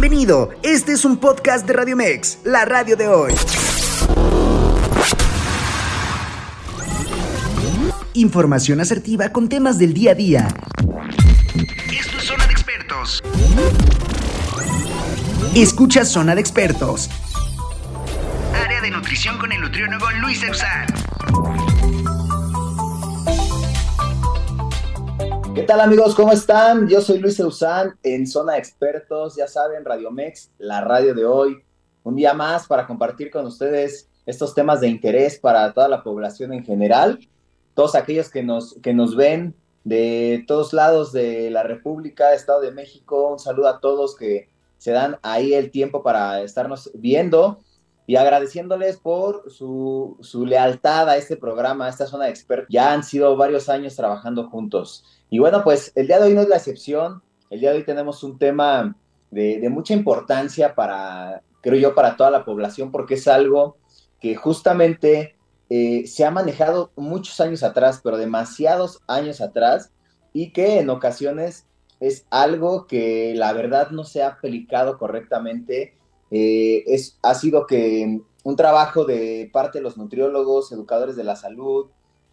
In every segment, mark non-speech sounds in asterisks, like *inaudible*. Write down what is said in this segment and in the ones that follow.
Bienvenido, este es un podcast de Radio Mex, la radio de hoy. Información asertiva con temas del día a día. Esto es Zona de Expertos. Escucha Zona de Expertos. Área de nutrición con el nutriólogo Luis Eusán. ¿Qué tal amigos? ¿Cómo están? Yo soy Luis Eusán en Zona Expertos, ya saben, Radio Mex, la radio de hoy. Un día más para compartir con ustedes estos temas de interés para toda la población en general todos aquellos que nos, que nos ven de todos lados de la República, Estado de México, un saludo a todos que se dan ahí el tiempo para estarnos viendo y agradeciéndoles por su, su lealtad a este programa, a esta zona de expertos. Ya han sido varios años trabajando juntos. Y bueno, pues el día de hoy no es la excepción. El día de hoy tenemos un tema de, mucha importancia para, creo yo, para toda la población, porque es algo que justamente eh, se ha manejado muchos años atrás, pero demasiados años atrás, y que en ocasiones es algo que la verdad no se ha aplicado correctamente. Eh, es, ha sido que un trabajo de parte de los nutriólogos, educadores de la salud,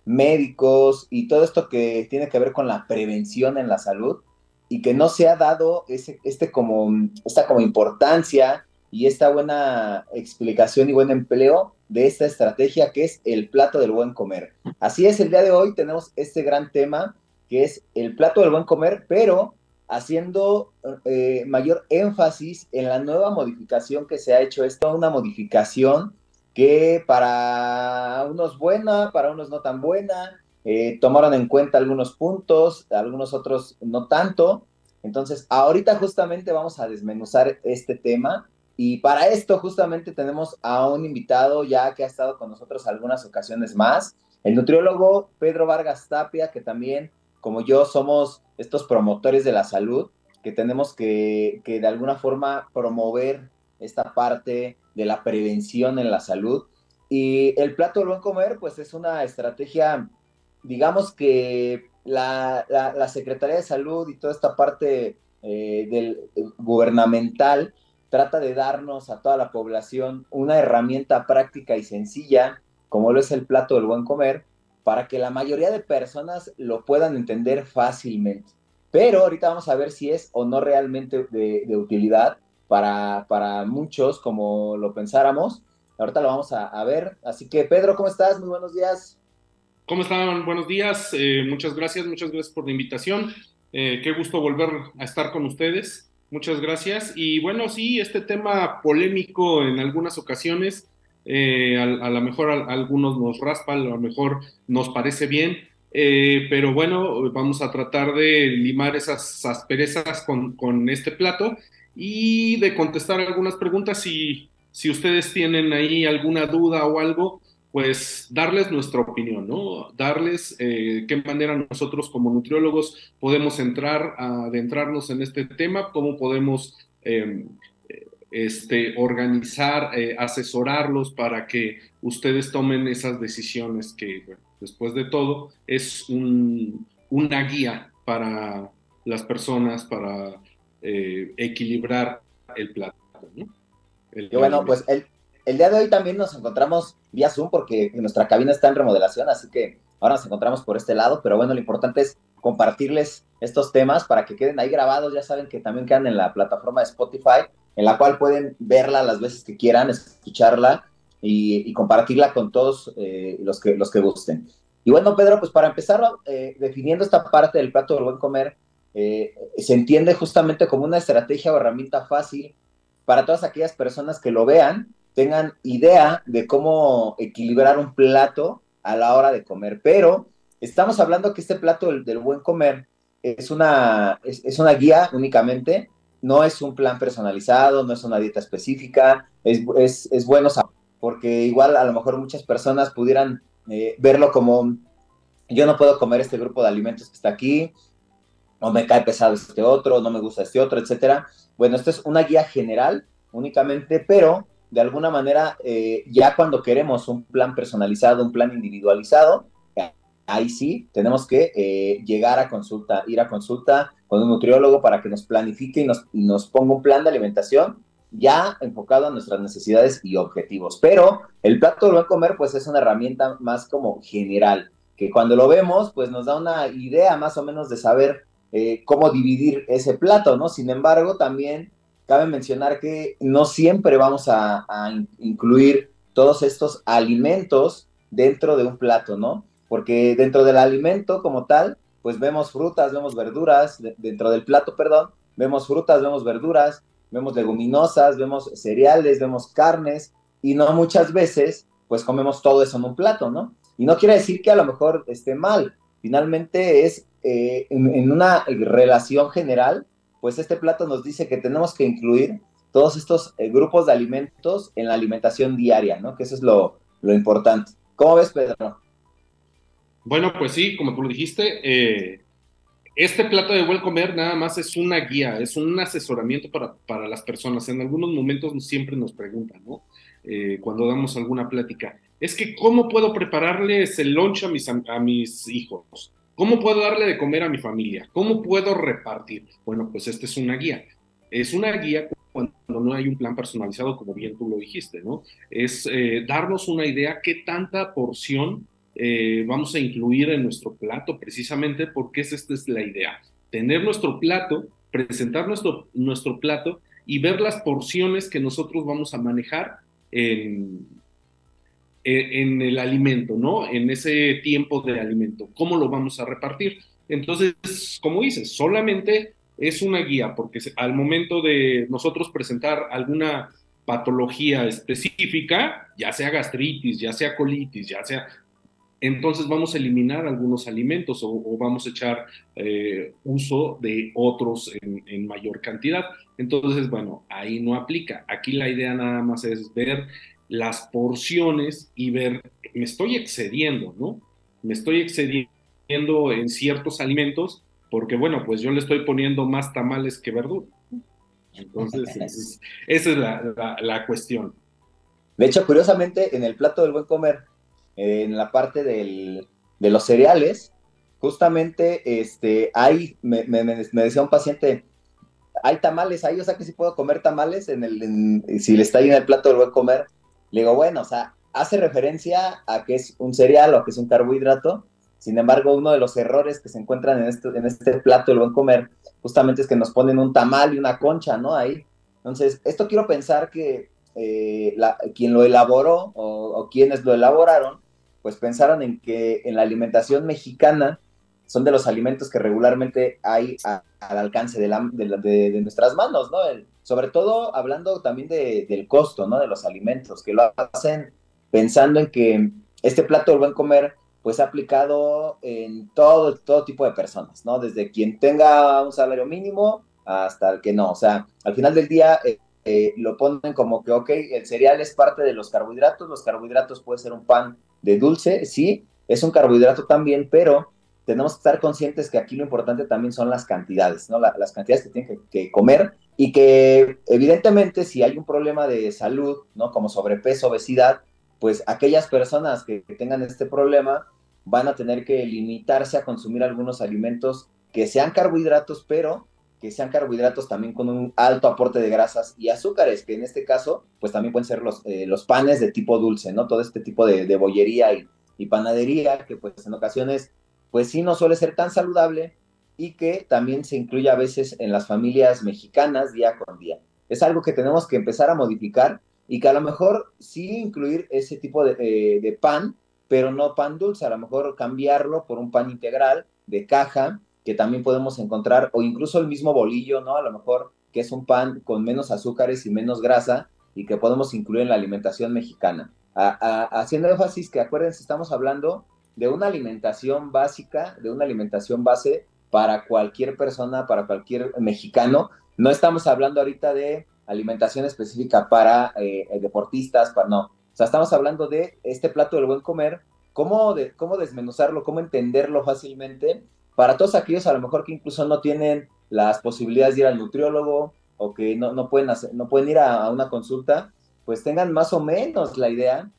médicos y todo esto que tiene que ver con la prevención en la salud y que no se ha dado ese, este como, esta como importancia y esta buena explicación y buen empleo de esta estrategia que es el plato del buen comer. Así es, el día de hoy tenemos este gran tema que es el plato del buen comer, pero haciendo eh, mayor énfasis en la nueva modificación que se ha hecho. Esto una modificación que para unos buena, para unos no tan buena, eh, tomaron en cuenta algunos puntos, algunos otros no tanto. Entonces, ahorita justamente vamos a desmenuzar este tema y para esto justamente tenemos a un invitado ya que ha estado con nosotros algunas ocasiones más, el nutriólogo Pedro Vargas Tapia, que también, como yo, somos estos promotores de la salud, que tenemos que, que de alguna forma promover esta parte de la prevención en la salud. Y el plato del buen comer, pues es una estrategia, digamos que la, la, Secretaría de Salud y toda esta parte eh, del, gubernamental, trata de darnos a toda la población una herramienta práctica y sencilla, como lo es el plato del buen comer, para que la mayoría de personas lo puedan entender fácilmente. Pero ahorita vamos a ver si es o no realmente de, utilidad para, para, muchos, como lo pensáramos. Ahorita lo vamos a, ver. Así que, Pedro, ¿cómo estás? Muy buenos días. ¿Cómo están? Buenos días. Eh, muchas gracias, muchas gracias por la invitación. Eh, qué gusto volver a estar con ustedes. Muchas gracias. Y bueno, sí, este tema polémico en algunas ocasiones, eh, a, lo mejor a, algunos nos raspa, a lo mejor nos parece bien, eh, pero bueno, vamos a tratar de limar esas asperezas con, con este plato y de contestar algunas preguntas. Si, si ustedes tienen ahí alguna duda o algo, pues darles nuestra opinión, ¿no? Darles eh, qué manera nosotros como nutriólogos podemos entrar, adentrarnos en este tema, cómo podemos em, este, organizar, eh, asesorarlos para que ustedes tomen esas decisiones que, después de todo, es una guía para las personas para eh, equilibrar el plato, ¿no? bueno, pues el, el día de hoy también nos encontramos vía Zoom porque nuestra cabina está en remodelación, así que ahora nos encontramos por este lado, pero bueno, lo importante es compartirles estos temas para que queden ahí grabados, ya saben que también quedan en la plataforma de Spotify, en la cual pueden verla las veces que quieran, escucharla y, compartirla con todos eh, los, que, los que gusten. Y bueno, Pedro, pues para empezar eh, definiendo esta parte del plato del buen comer, eh, se entiende justamente como una estrategia o herramienta fácil para todas aquellas personas que lo vean tengan idea de cómo equilibrar un plato a la hora de comer. Pero estamos hablando que este plato del, buen comer es una, es, una guía únicamente, no es un plan personalizado, no es una dieta específica, es, es, bueno saber, porque igual a lo mejor muchas personas pudieran eh, verlo como yo no puedo comer este grupo de alimentos que está aquí, o me cae pesado este otro, no me gusta este otro, etcétera. Bueno, esto es una guía general únicamente, pero de alguna manera, eh, ya cuando queremos un plan personalizado, un plan individualizado, ahí sí tenemos que eh, llegar a consulta, ir a consulta con un nutriólogo para que nos planifique y nos, nos ponga un plan de alimentación ya enfocado a nuestras necesidades y objetivos. Pero el plato del buen comer, pues es una herramienta más como general, que cuando lo vemos, pues nos da una idea más o menos de saber eh, cómo dividir ese plato, ¿no? Sin embargo, también cabe mencionar que no siempre vamos a, incluir todos estos alimentos dentro de un plato, ¿no? Porque dentro del alimento como tal, pues vemos frutas, vemos verduras, dentro del plato, perdón, vemos frutas, vemos verduras, vemos leguminosas, vemos cereales, vemos carnes, y no muchas veces, pues comemos todo eso en un plato, ¿no? Y no quiere decir que a lo mejor esté mal, finalmente es eh, en, una relación general, pues este plato nos dice que tenemos que incluir todos estos eh, grupos de alimentos en la alimentación diaria, ¿no? Que eso es lo, importante. ¿Cómo ves, Pedro? Bueno, pues sí, como tú lo dijiste, eh, este plato de buen comer nada más es una guía, es un asesoramiento para, para las personas. En algunos momentos siempre nos preguntan, ¿no? cuando damos alguna plática, es que ¿cómo puedo prepararles el lunch a mis, a mis hijos? ¿Cómo puedo darle de comer a mi familia? ¿Cómo puedo repartir? Bueno, pues esta es una guía. Es una guía cuando no hay un plan personalizado, como bien tú lo dijiste, ¿no? Es eh, darnos una idea qué tanta porción eh, vamos a incluir en nuestro plato, precisamente porque esta es la idea. Tener nuestro plato, presentar nuestro, nuestro plato y ver las porciones que nosotros vamos a manejar en, en el alimento, ¿no? En ese tiempo de alimento. ¿Cómo lo vamos a repartir? Entonces, como dices, solamente es una guía, porque al momento de nosotros presentar alguna patología específica, ya sea gastritis, ya sea colitis, ya sea, entonces vamos a eliminar algunos alimentos o, vamos a echar eh, uso de otros en, en, mayor cantidad. Entonces, bueno, ahí no aplica. Aquí la idea nada más es ver las porciones y ver, me estoy excediendo, ¿no? Me estoy excediendo en ciertos alimentos porque, bueno, pues yo le estoy poniendo más tamales que verdura. Entonces, *laughs* esa es la, cuestión. De hecho, curiosamente, en el plato del buen comer, en la parte del, de los cereales, justamente este, hay, me, decía un paciente, hay tamales ahí, o sea que si puedo comer tamales en el, si le está ahí en el plato del buen comer, le digo, bueno, o sea, hace referencia a que es un cereal o que es un carbohidrato. Sin embargo, uno de los errores que se encuentran en este, en este plato del buen comer, justamente es que nos ponen un tamal y una concha, ¿no? Ahí. Entonces, esto quiero pensar que eh, quien lo elaboró o, quienes lo elaboraron, pues pensaron en que en la alimentación mexicana son de los alimentos que regularmente hay al alcance de, de, nuestras manos, ¿no? sobre todo hablando también del costo, ¿no? De los alimentos, que lo hacen pensando en que este plato del buen comer, pues ha aplicado en todo, todo tipo de personas, ¿no? Desde quien tenga un salario mínimo hasta el que no. O sea, al final del día eh, eh, lo ponen como que, ok, el cereal es parte de los carbohidratos, los carbohidratos puede ser un pan de dulce, sí, es un carbohidrato también, pero tenemos que estar conscientes que aquí lo importante también son las cantidades, ¿no? las cantidades que tienen que, comer y que evidentemente si hay un problema de salud, ¿no? Como sobrepeso, obesidad, pues aquellas personas que, tengan este problema van a tener que limitarse a consumir algunos alimentos que sean carbohidratos, pero que sean carbohidratos también con un alto aporte de grasas y azúcares, que en este caso, pues también pueden ser los, eh, los panes de tipo dulce, ¿no? Todo este tipo de, bollería y, panadería, que pues en ocasiones pues sí no suele ser tan saludable y que también se incluye a veces en las familias mexicanas día con día. Es algo que tenemos que empezar a modificar y que a lo mejor sí incluir ese tipo de, eh, pan, pero no pan dulce, a lo mejor cambiarlo por un pan integral de caja que también podemos encontrar, o incluso el mismo bolillo, ¿no? A lo mejor que es un pan con menos azúcares y menos grasa y que podemos incluir en la alimentación mexicana. haciendo énfasis que acuérdense, estamos hablando de una alimentación básica, de una alimentación base para cualquier persona, para cualquier mexicano. No estamos hablando ahorita de alimentación específica para eh, deportistas, para no. O sea, estamos hablando de este plato del buen comer, cómo, cómo desmenuzarlo, cómo entenderlo fácilmente para todos aquellos a lo mejor que incluso no tienen las posibilidades de ir al nutriólogo o que no, no pueden, no pueden ir a, a una consulta, pues tengan más o menos la idea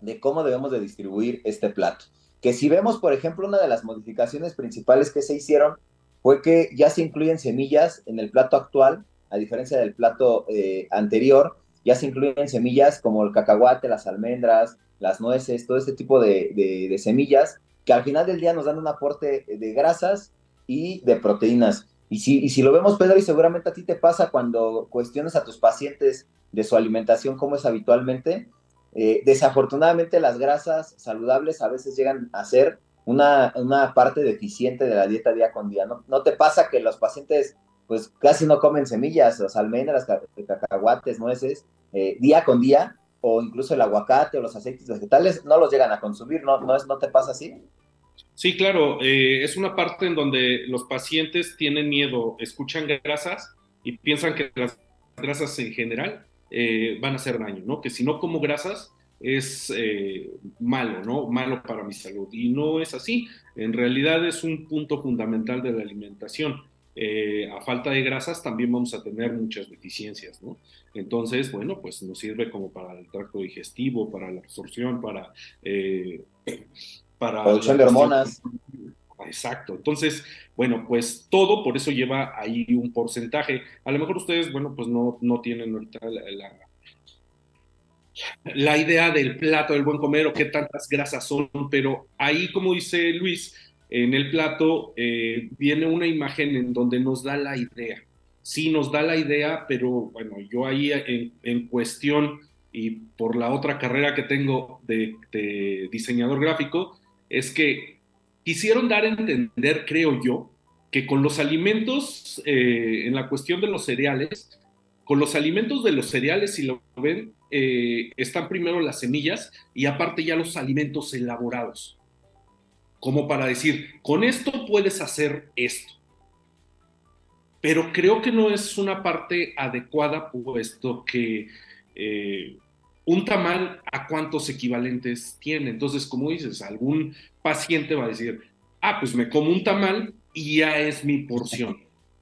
de cómo debemos de distribuir este plato. que si vemos, por ejemplo, una de las modificaciones principales que se hicieron fue que ya se incluyen semillas en el plato actual, a diferencia del plato eh, anterior, ya se incluyen semillas como el cacahuate, las almendras, las nueces, todo este tipo de, semillas, que al final del día nos dan un aporte de grasas y de proteínas. Y si, y si lo vemos, Pedro, y seguramente a ti te pasa cuando cuestionas a tus pacientes de su alimentación como es habitualmente, eh, desafortunadamente las grasas saludables a veces llegan a ser una, una, parte deficiente de la dieta día con día. ¿No, ¿No te pasa que los pacientes pues casi no comen semillas, las almendras, cacahuates, nueces, eh, día con día, o incluso el aguacate o los aceites vegetales, no los llegan a consumir, ¿no, no, te pasa así? Sí, claro, eh, es una parte en donde los pacientes tienen miedo, escuchan grasas y piensan que las grasas en general eh, van a hacer daño, ¿no? Que si no como grasas es malo, ¿no? Malo para mi salud. Y no es así. En realidad es un punto fundamental de la alimentación. Eh, a falta de grasas también vamos a tener muchas deficiencias, ¿no? Entonces, bueno, pues nos sirve como para el tracto digestivo, para la absorción, para... Eh, para Producción de hormonas. Exacto. Entonces, bueno, pues todo por eso lleva ahí un porcentaje. A lo mejor ustedes, bueno, pues no, no tienen ahorita la, la idea del plato del buen comer o qué tantas grasas son, pero ahí, como dice Luis, en el plato eh, viene una imagen en donde nos da la idea. Sí, nos da la idea, pero bueno, yo ahí en, cuestión y por la otra carrera que tengo de, diseñador gráfico, es que quisieron dar a entender, creo yo, que con los alimentos, eh, en la cuestión de los cereales, con los alimentos de los cereales, si lo ven, eh, están primero las semillas y aparte ya los alimentos elaborados como para decir, con esto puedes hacer esto. Pero creo que no es una parte adecuada, puesto que eh, un tamal a cuántos equivalentes tiene. Entonces, como dices, algún paciente va a decir, ah, pues me como un tamal y ya es mi porción.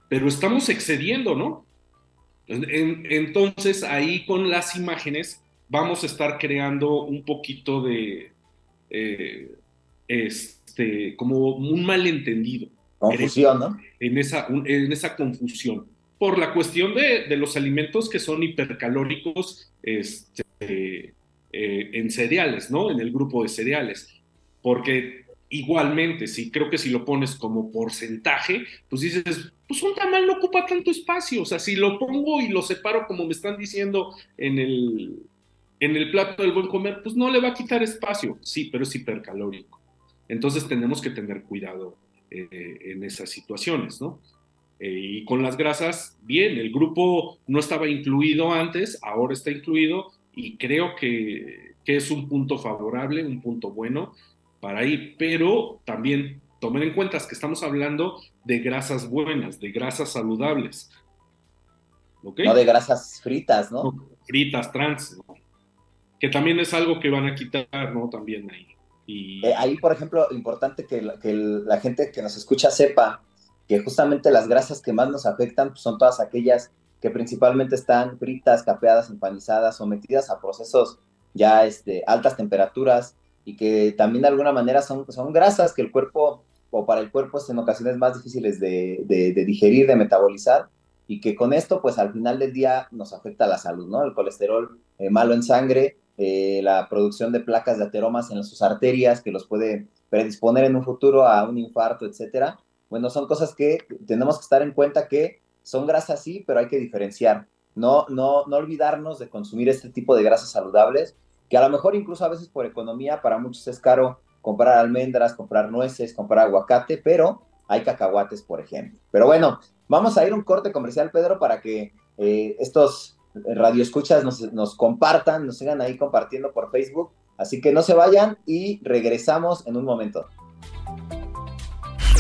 Pero estamos excediendo, ¿no? entonces, ahí con las imágenes vamos a estar creando un poquito de... Eh, este, como un malentendido. Confusión, ¿no? En esa, en esa confusión. Por la cuestión de, los alimentos que son hipercalóricos este, eh, en cereales, ¿no? En el grupo de cereales. Porque igualmente, sí, creo que si lo pones como porcentaje, pues dices, pues un tamal no ocupa tanto espacio. O sea, si lo pongo y lo separo como me están diciendo en el, en el plato del buen comer, pues no le va a quitar espacio. Sí, pero es hipercalórico. Entonces tenemos que tener cuidado eh, en esas situaciones, ¿no? Eh, y con las grasas, bien, el grupo no estaba incluido antes, ahora está incluido y creo que, es un punto favorable, un punto bueno para ir, pero también tomen en cuenta que estamos hablando de grasas buenas, de grasas saludables. No de grasas fritas, ¿no? fritas, trans, que también es algo que van a quitar, ¿no? También ahí. Eh, ahí, por ejemplo, importante que, la, gente que nos escucha sepa que justamente las grasas que más nos afectan son todas aquellas que principalmente están fritas, capeadas, empanizadas, sometidas a procesos ya este, altas temperaturas y que también de alguna manera son, son grasas que el cuerpo o para el cuerpo es en ocasiones más difíciles de, digerir, de metabolizar y que con esto pues al final del día nos afecta la salud, ¿no? El colesterol eh, malo en sangre eh, la producción de placas de ateromas en sus arterias que los puede predisponer en un futuro a un infarto, etcétera. Bueno, son cosas que tenemos que estar en cuenta que son grasas sí, pero hay que diferenciar. No, no, no olvidarnos de consumir este tipo de grasas saludables, que a lo mejor incluso a veces por economía para muchos es caro comprar almendras, comprar nueces, comprar aguacate, pero hay cacahuates, por ejemplo. Pero bueno, vamos a ir un corte comercial, Pedro, para que eh, estos radio escuchas nos, nos compartan, nos sigan ahí compartiendo por Facebook. Así que no se vayan y regresamos en un momento.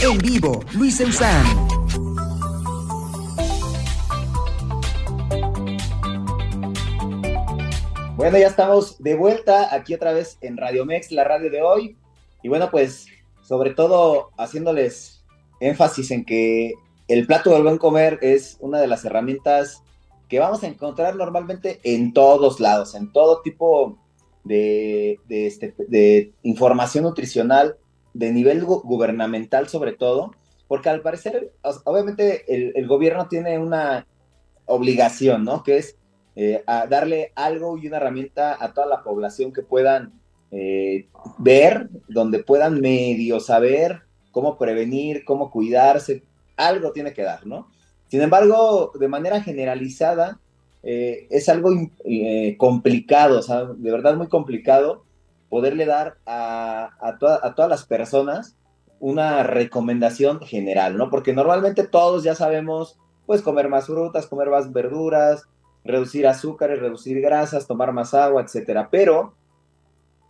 En vivo, Luis Eusán. Bueno, ya estamos de vuelta aquí otra vez en Radio Mex, la radio de hoy. Y bueno, pues sobre todo haciéndoles énfasis en que el plato del buen comer es una de las herramientas que vamos a encontrar normalmente en todos lados, en todo tipo de, este, información nutricional de nivel gubernamental sobre todo, porque al parecer, obviamente el, gobierno tiene una obligación, ¿no? Que es eh, darle algo y una herramienta a toda la población que puedan eh, ver, donde puedan medio saber cómo prevenir, cómo cuidarse, algo tiene que dar, ¿no? Sin embargo, de manera generalizada, eh, es algo complicado, o sea, de verdad muy complicado poderle dar a, a todas las personas una recomendación general, ¿no? Porque normalmente todos ya sabemos, pues comer más frutas, comer más verduras, reducir azúcares, reducir grasas, tomar más agua, etcétera. Pero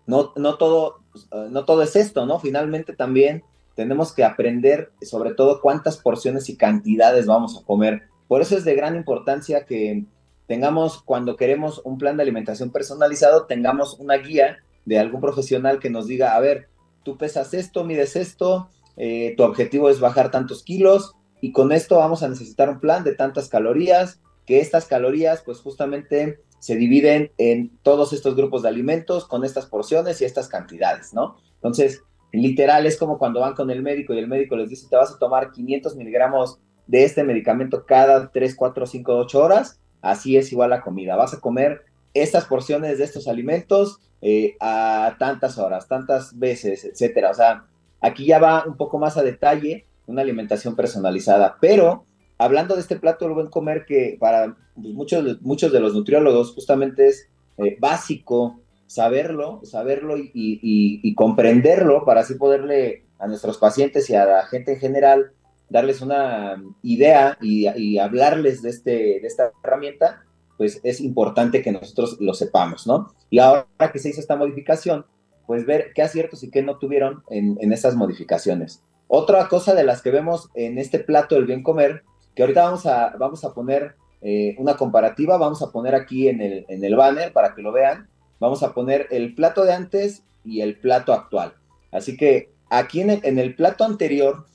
no, no, todo, eh, no todo es esto, ¿no? Finalmente también tenemos que aprender sobre todo cuántas porciones y cantidades vamos a comer. Por eso es de gran importancia que tengamos, cuando queremos un plan de alimentación personalizado, tengamos una guía de algún profesional que nos diga, a ver, tú pesas esto, mides esto, eh, tu objetivo es bajar tantos kilos y con esto vamos a necesitar un plan de tantas calorías, que estas calorías pues justamente se dividen en todos estos grupos de alimentos con estas porciones y estas cantidades, ¿no? Entonces, literal es como cuando van con el médico y el médico les dice, te vas a tomar 500 miligramos de este medicamento cada 3, 4, 5, 8 horas, así es igual la comida, vas a comer estas porciones de estos alimentos eh, a tantas horas, tantas veces, etcétera. O sea, aquí ya va un poco más a detalle una alimentación personalizada, pero hablando de este plato del buen comer que para muchos, muchos de los nutriólogos justamente es eh, básico saberlo, saberlo y, comprenderlo para así poderle a nuestros pacientes y a la gente en general darles una idea y, hablarles de, este, de esta herramienta, pues es importante que nosotros lo sepamos, ¿no? Y ahora que se hizo esta modificación, pues ver qué aciertos y qué no tuvieron en, en estas modificaciones. Otra cosa de las que vemos en este plato del bien comer, que ahorita vamos a, vamos a poner eh, una comparativa, vamos a poner aquí en el, en el banner para que lo vean, vamos a poner el plato de antes y el plato actual. Así que aquí en el, plato anterior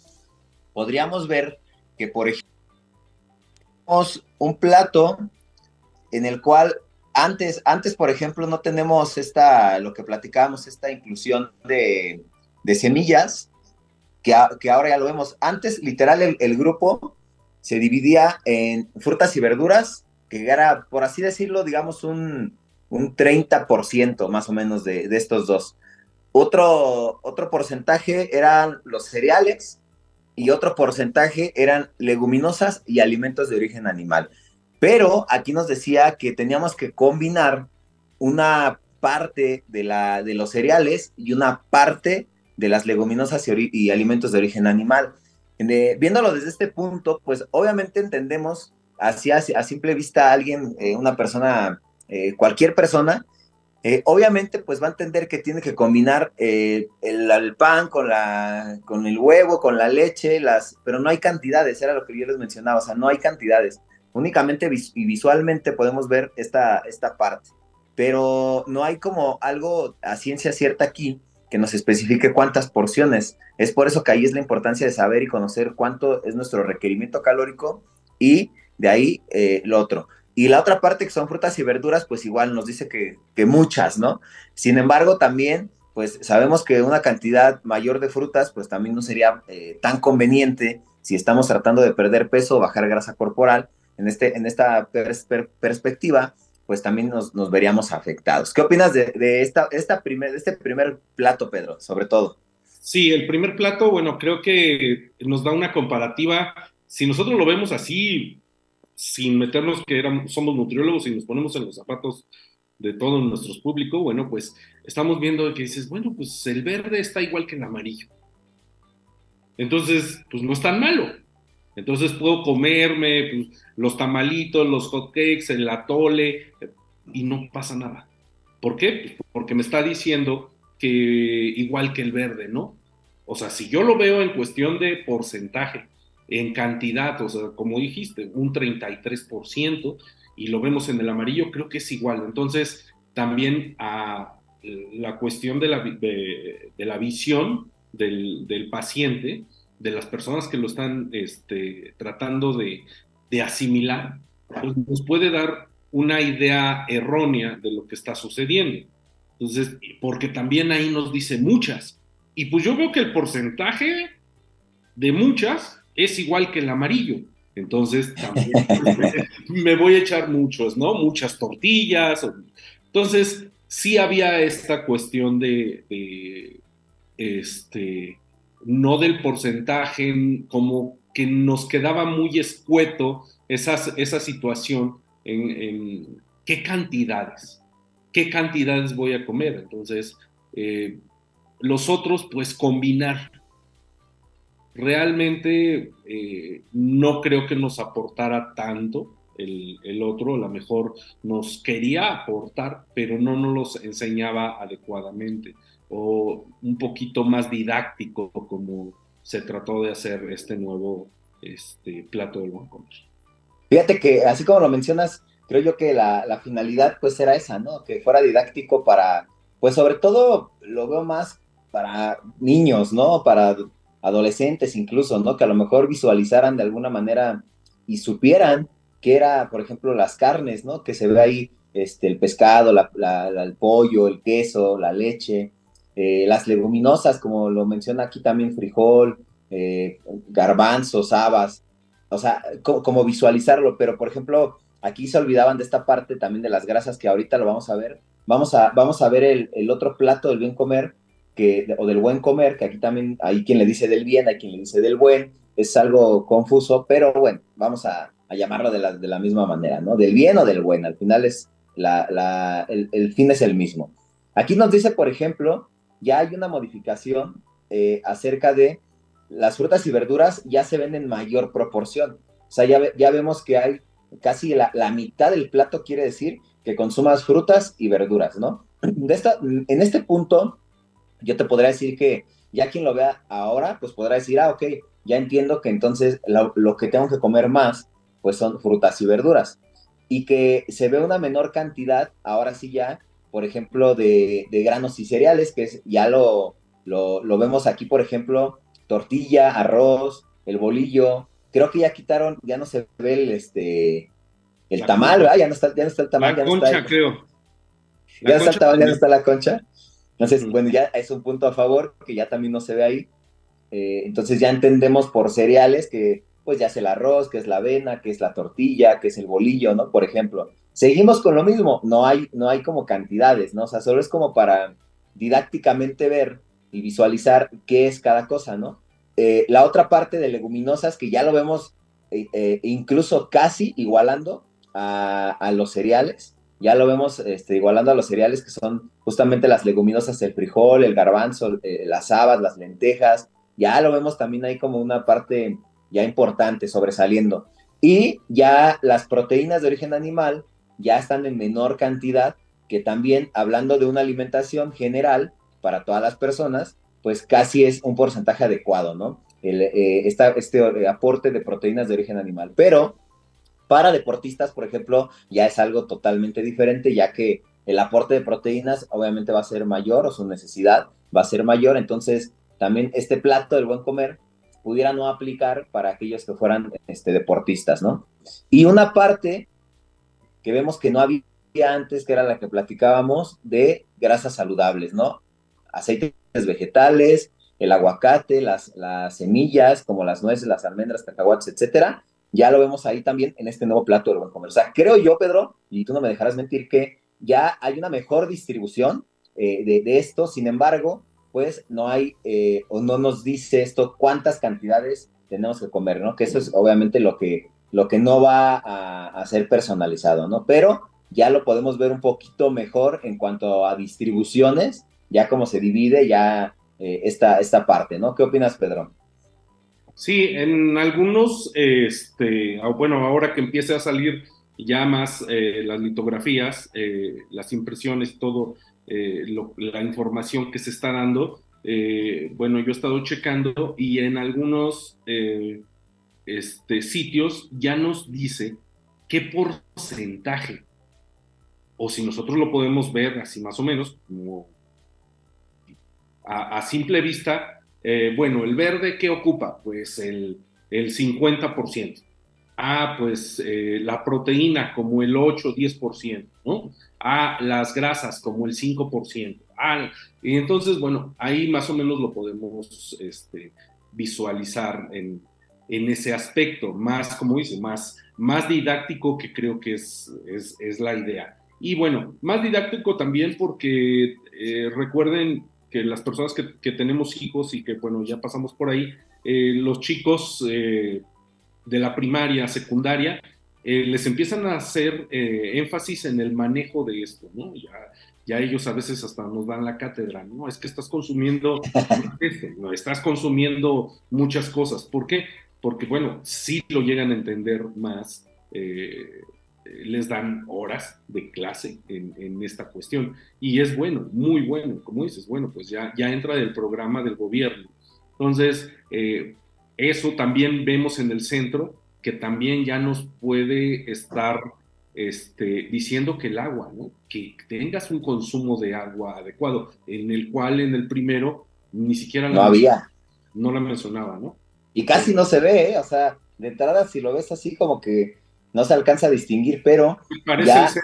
podríamos ver que, por ejemplo, tenemos un plato en el cual antes, antes, por ejemplo, no tenemos esta, lo que platicábamos, esta inclusión de, semillas, que, que, ahora ya lo vemos. Antes, literal, el, grupo se dividía en frutas y verduras, que era, por así decirlo, digamos, un, un 30% más o menos de, de, estos dos. Otro, otro porcentaje eran los cereales y otro porcentaje eran leguminosas y alimentos de origen animal. Pero aquí nos decía que teníamos que combinar una parte de, la, de los cereales y una parte de las leguminosas y, alimentos de origen animal. viéndolo desde este punto, pues obviamente entendemos así a, simple vista alguien, eh, una persona, eh, cualquier persona, eh, obviamente pues va a entender que tiene que combinar el, el, pan con, la, con el huevo, con la leche, las, pero no hay cantidades, era lo que yo les mencionaba, o sea, no hay cantidades únicamente y visualmente podemos ver esta, esta parte, pero no hay como algo a ciencia cierta aquí que nos especifique cuántas porciones. Es por eso que ahí es la importancia de saber y conocer cuánto es nuestro requerimiento calórico y de ahí eh, lo otro. Y la otra parte que son frutas y verduras, pues igual nos dice que, que muchas, ¿no? Sin embargo, también, pues sabemos que una cantidad mayor de frutas, pues también no sería eh, tan conveniente si estamos tratando de perder peso o bajar grasa corporal, en, este, en esta perspectiva, pues también nos, veríamos afectados. ¿Qué opinas de, esta, esta primer, de este primer plato, Pedro, sobre todo? Sí, el primer plato, bueno, creo que nos da una comparativa. Si nosotros lo vemos así, sin meternos que éramos, somos nutriólogos y nos ponemos en los zapatos de todo nuestro público, bueno, pues estamos viendo que dices, bueno, pues el verde está igual que el amarillo. Entonces, pues no es tan malo. Entonces puedo comerme pues, los tamalitos, los hotcakes, el atole y no pasa nada. ¿Por qué? Pues, porque me está diciendo que igual que el verde, ¿no? O sea, si yo lo veo en cuestión de porcentaje, en cantidad, o sea, como dijiste, un 33%, y lo vemos en el amarillo, creo que es igual. Entonces, también a la cuestión de la, de, la visión del, del paciente, de las personas que lo están este, tratando de, asimilar, pues nos puede dar una idea errónea de lo que está sucediendo. Entonces, porque también ahí nos dice muchas. Y pues yo veo que el porcentaje de muchas es igual que el amarillo. Entonces, también *laughs* me voy a echar muchos, ¿no? Muchas tortillas. Entonces, sí había esta cuestión de, este, no del porcentaje, como que nos quedaba muy escueto esa situación en, qué cantidades, qué cantidades voy a comer. Entonces, eh, los otros, pues combinar. Realmente eh, no creo que nos aportara tanto el, otro, a lo mejor nos quería aportar, pero no nos los enseñaba adecuadamente o un poquito más didáctico como se trató de hacer este nuevo este, plato del buen comer. Fíjate que así como lo mencionas, creo yo que la, la, finalidad pues era esa, ¿no? Que fuera didáctico para, pues sobre todo lo veo más para niños, ¿no? Para adolescentes incluso, ¿no? Que a lo mejor visualizaran de alguna manera y supieran que era, por ejemplo, las carnes, ¿no? Que se ve ahí este, el pescado, la, el pollo, el queso, la leche, eh, las leguminosas, como lo menciona aquí también frijol, eh, garbanzos, habas, o sea, como visualizarlo, pero por ejemplo, aquí se olvidaban de esta parte también de las grasas que ahorita lo vamos a ver. Vamos a, vamos a ver el, el otro plato del bien comer, que, o del buen comer, que aquí también hay quien le dice del bien, hay quien le dice del buen, es algo confuso, pero bueno, vamos a, llamarlo de la, de la, misma manera, ¿no? Del bien o del buen, al final es la, la, el, el, fin es el mismo. Aquí nos dice, por ejemplo, ya hay una modificación eh, acerca de las frutas y verduras ya se ven en mayor proporción. O sea, ya, ya vemos que hay casi la, la, mitad del plato, quiere decir que consumas frutas y verduras, ¿no? De esta, en este punto, yo te podría decir que ya quien lo vea ahora, pues podrá decir, ah, ok, ya entiendo que entonces lo, lo que tengo que comer más, pues son frutas y verduras. Y que se ve una menor cantidad, ahora sí ya, por ejemplo, de, de granos y cereales, que es, ya lo, lo, lo vemos aquí, por ejemplo, tortilla, arroz, el bolillo. Creo que ya quitaron, ya no se ve el, este, el tamal, ¿verdad? Ya no está, ya no está el tamal. La concha, creo. ya, está el tamal, ya no está la concha. Entonces, bueno, ya es un punto a favor, que ya también no se ve ahí. Eh, entonces ya entendemos por cereales que pues ya es el arroz, que es la avena, que es la tortilla, que es el bolillo, ¿no? Por ejemplo. Seguimos con lo mismo, no hay, no hay como cantidades, ¿no? O sea, solo es como para didácticamente ver y visualizar qué es cada cosa, ¿no? Eh, la otra parte de leguminosas que ya lo vemos eh, eh, incluso casi igualando a, a, los cereales, ya lo vemos este, igualando a los cereales que son justamente las leguminosas, el frijol, el garbanzo, eh, las habas, las lentejas, ya lo vemos también ahí como una parte ya importante, sobresaliendo. Y ya las proteínas de origen animal ya están en menor cantidad, que también hablando de una alimentación general, para todas las personas, pues casi es un porcentaje adecuado, ¿no? El, eh, este eh, aporte de proteínas de origen animal. Pero para deportistas, por ejemplo, ya es algo totalmente diferente, ya que el aporte de proteínas obviamente va a ser mayor o su necesidad va a ser mayor. Entonces, también este plato del buen comer pudiera no aplicar para aquellos que fueran este, deportistas, ¿no? Y una parte que vemos que no había antes, que era la que platicábamos, de grasas saludables, ¿no? aceites vegetales, el aguacate, las, las semillas, como las nueces, las almendras, cacahuates, etcétera, ya lo vemos ahí también en este nuevo plato de buen comer. O sea, creo yo, Pedro, y tú no me dejarás mentir, que ya hay una mejor distribución eh, de, esto, sin embargo, pues no hay eh, o no nos dice esto cuántas cantidades tenemos que comer, ¿no? Que eso es obviamente lo que, lo que no va a, a ser personalizado, ¿no? Pero ya lo podemos ver un poquito mejor en cuanto a distribuciones ya cómo se divide ya eh, esta, esta parte, ¿no? ¿Qué opinas, Pedro? Sí, en algunos, este, ah, bueno, ahora que empiece a salir ya más eh, las litografías, eh, las impresiones, todo eh, lo, la información que se está dando, bueno, yo he estado checando y en algunos este, sitios ya nos dice qué porcentaje, o si nosotros lo podemos ver así más o menos, como a simple vista, eh, bueno, el verde, ¿qué ocupa? Pues el, el 50%. Ah, pues eh, la proteína como el 8-10%, ¿no? Ah, las grasas como el 5%. Ah, y entonces, bueno, ahí más o menos lo podemos este, visualizar en, en ese aspecto, más, como dice, más, más didáctico que creo que es, es, la idea. Y bueno, más didáctico también porque eh, recuerden que las personas que, que, tenemos hijos y que, bueno, ya pasamos por ahí, eh, los chicos eh, de la primaria, secundaria, eh, les empiezan a hacer énfasis en el manejo de esto, ¿no? Ya, ya ellos a veces hasta nos dan la cátedra, ¿no? Es que estás consumiendo, *laughs* ¿no? estás consumiendo muchas cosas. ¿Por qué? Porque, bueno, sí lo llegan a entender más, eh, les dan horas de clase en, en, esta cuestión. Y es bueno, muy bueno, como dices, bueno, pues ya, ya entra del programa del gobierno. Entonces, eh, eso también vemos en el centro, que también ya nos puede estar este, diciendo que el agua, ¿no? que tengas un consumo de agua adecuado, en el cual en el primero ni siquiera no la había. No la mencionaba, ¿no? Y casi no se ve, ¿eh? o sea, de entrada si lo ves así como que no se alcanza a distinguir, pero ya hace,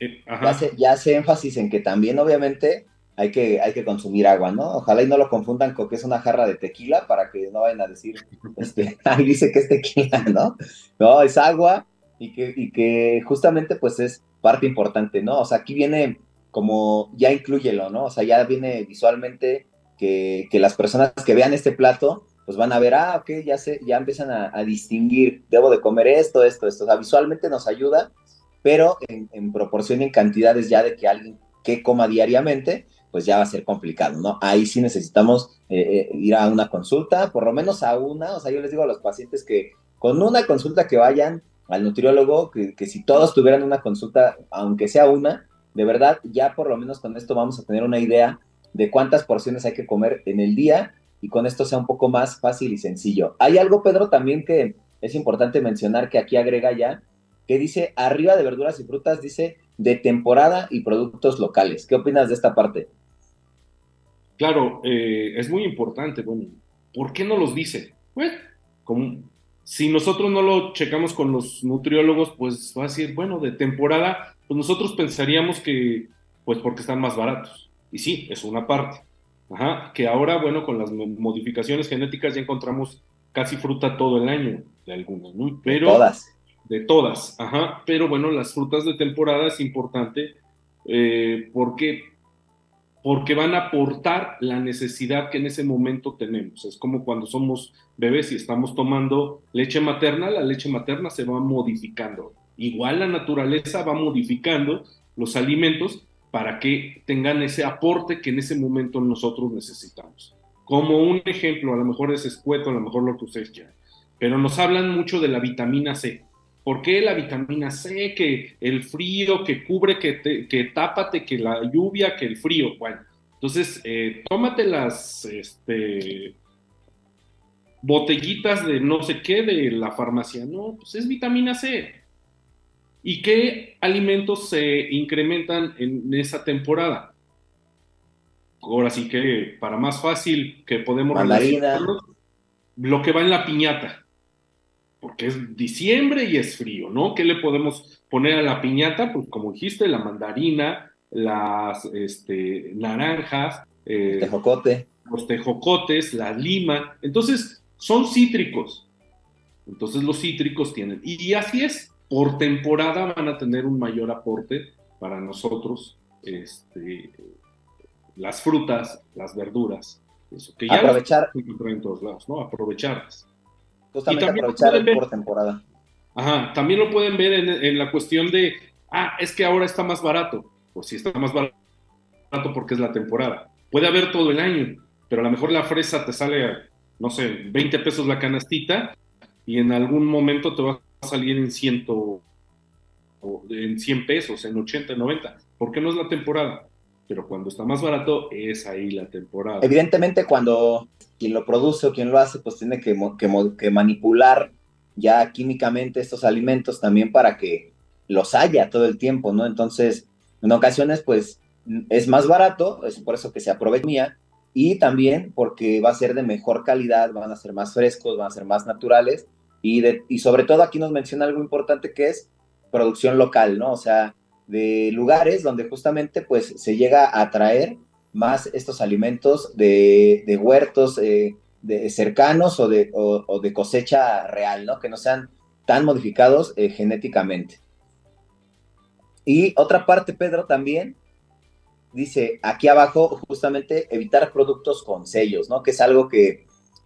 eh, ya, hace, ya hace énfasis en que también obviamente hay que, hay que consumir agua, ¿no? Ojalá y no lo confundan con que es una jarra de tequila para que no vayan a decir, *laughs* este, *laughs* ahí dice que es tequila, ¿no? No, es agua y que, y que justamente pues es parte importante, ¿no? O sea, aquí viene como, ya incluyelo, ¿no? O sea, ya viene visualmente que, que las personas que vean este plato, pues van a ver, ah, ok, ya sé, ya empiezan a, a distinguir, debo de comer esto, esto, esto. O sea, visualmente nos ayuda, pero en, en proporción y en cantidades ya de que alguien que coma diariamente, pues ya va a ser complicado, ¿no? Ahí sí necesitamos eh, eh, ir a una consulta, por lo menos a una, o sea, yo les digo a los pacientes que con una consulta que vayan al nutriólogo, que, que si todos tuvieran una consulta, aunque sea una, de verdad, ya por lo menos con esto vamos a tener una idea de cuántas porciones hay que comer en el día y con esto sea un poco más fácil y sencillo. Hay algo, Pedro, también que es importante mencionar que aquí agrega ya, que dice arriba de verduras y frutas, dice de temporada y productos locales. ¿Qué opinas de esta parte? Claro, eh, es muy importante. Bueno, ¿por qué no los dice? Pues, si nosotros no lo checamos con los nutriólogos, pues va a decir, bueno, de temporada, pues nosotros pensaríamos que, pues porque están más baratos. Y sí, es una parte. Ajá, que ahora, bueno, con las modificaciones genéticas ya encontramos casi fruta todo el año, de algunas, ¿no? Pero, de todas. De todas, ajá. Pero bueno, las frutas de temporada es importante eh, porque porque van a aportar la necesidad que en ese momento tenemos. Es como cuando somos bebés y estamos tomando leche materna, la leche materna se va modificando. Igual la naturaleza va modificando los alimentos para que tengan ese aporte que en ese momento nosotros necesitamos. Como un ejemplo, a lo mejor es escueto, a lo mejor lo que ustedes quieran, pero nos hablan mucho de la vitamina C. ¿Por qué la vitamina C? Que el frío, que cubre, que, te, que tápate, que la lluvia, que el frío. Bueno, entonces, eh, tómate las este, botellitas de no sé qué de la farmacia. No, pues es vitamina C. ¿Y qué alimentos se incrementan en esa temporada? Ahora sí que para más fácil que podemos lo que va en la piñata porque es diciembre y es frío, ¿no? ¿Qué le podemos poner a la piñata? Pues como dijiste, la mandarina, las este, naranjas, eh, tejocote. los tejocotes, la lima. Entonces, son cítricos. Entonces, los cítricos tienen. Y, así es, por temporada van a tener un mayor aporte para nosotros, este, las frutas, las verduras. Eso, que ya Aprovechar. en todos lados, ¿no? Aprovecharlas. Justamente aprovechar por temporada. Ajá, también lo pueden ver en, en, la cuestión de, ah, es que ahora está más barato. Pues si está más barato porque es la temporada. Puede haber todo el año, pero a lo mejor la fresa te sale, no sé, 20 pesos la canastita y en algún momento te va salir en, ciento, en 100 pesos, en 80, 90. porque no es la temporada? Pero cuando está más barato es ahí la temporada. Evidentemente cuando quien lo produce o quien lo hace, pues tiene que, que, que manipular ya químicamente estos alimentos también para que los haya todo el tiempo, ¿no? Entonces, en ocasiones, pues es más barato, es por eso que se aprovecha y también porque va a ser de mejor calidad, van a ser más frescos, van a ser más naturales y, de, sobre todo aquí nos menciona algo importante que es producción local, ¿no? O sea, de lugares donde justamente pues se llega a traer más estos alimentos de, huertos eh, de cercanos o de, de, cosecha real, ¿no? Que no sean tan modificados eh, genéticamente. Y otra parte, Pedro, también dice aquí abajo justamente evitar productos con sellos, ¿no? Que es algo que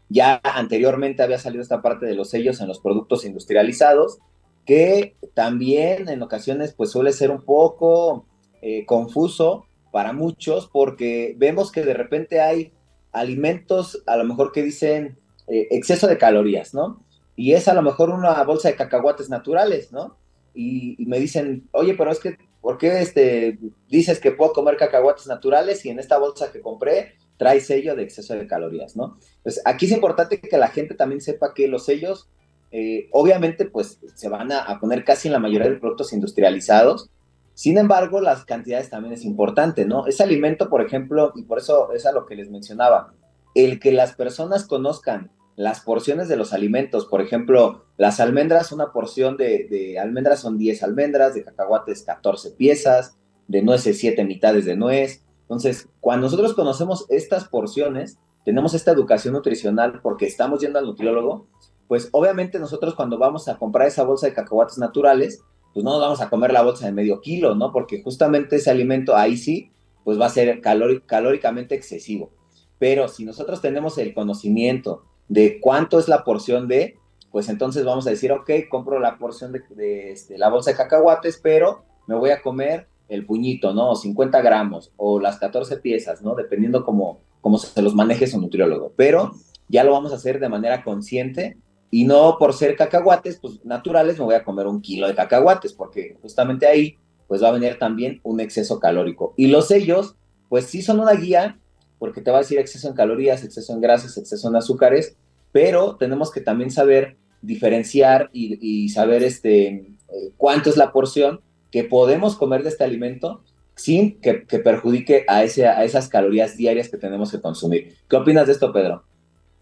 ya anteriormente había salido esta parte de los sellos en los productos industrializados, que también en ocasiones pues suele ser un poco eh, confuso para muchos porque vemos que de repente hay alimentos a lo mejor que dicen eh, exceso de calorías, ¿no? Y es a lo mejor una bolsa de cacahuates naturales, ¿no? Y, y me dicen, oye, pero es que, ¿por qué este, dices que puedo comer cacahuates naturales y en esta bolsa que compré trae sello de exceso de calorías, ¿no? Pues aquí es importante que la gente también sepa que los sellos, eh, obviamente, pues se van a, poner casi en la mayoría de productos industrializados. Sin embargo, las cantidades también es importante, ¿no? Ese alimento, por ejemplo, y por eso es a lo que les mencionaba, el que las personas conozcan las porciones de los alimentos, por ejemplo, las almendras, una porción de, de almendras son 10 almendras, de cacahuates 14 piezas, de nueces 7 mitades de nuez, entonces, cuando nosotros conocemos estas porciones, tenemos esta educación nutricional porque estamos yendo al nutriólogo, pues obviamente nosotros cuando vamos a comprar esa bolsa de cacahuates naturales, pues no nos vamos a comer la bolsa de medio kilo, ¿no? Porque justamente ese alimento ahí sí, pues va a ser calóricamente excesivo. Pero si nosotros tenemos el conocimiento de cuánto es la porción de, pues entonces vamos a decir, ok, compro la porción de, este, la bolsa de cacahuates, pero me voy a comer el puñito, ¿no? 50 gramos o las 14 piezas, ¿no? Dependiendo cómo, cómo se los maneje su nutriólogo. Pero ya lo vamos a hacer de manera consciente y no por ser cacahuates, pues naturales, me voy a comer un kilo de cacahuates, porque justamente ahí, pues va a venir también un exceso calórico. Y los sellos, pues sí son una guía, porque te va a decir exceso en calorías, exceso en grasas, exceso en azúcares, pero tenemos que también saber diferenciar y, saber este, eh, cuánto es la porción que podemos comer de este alimento sin que, perjudique a, ese, a esas calorías diarias que tenemos que consumir. ¿Qué opinas de esto, Pedro?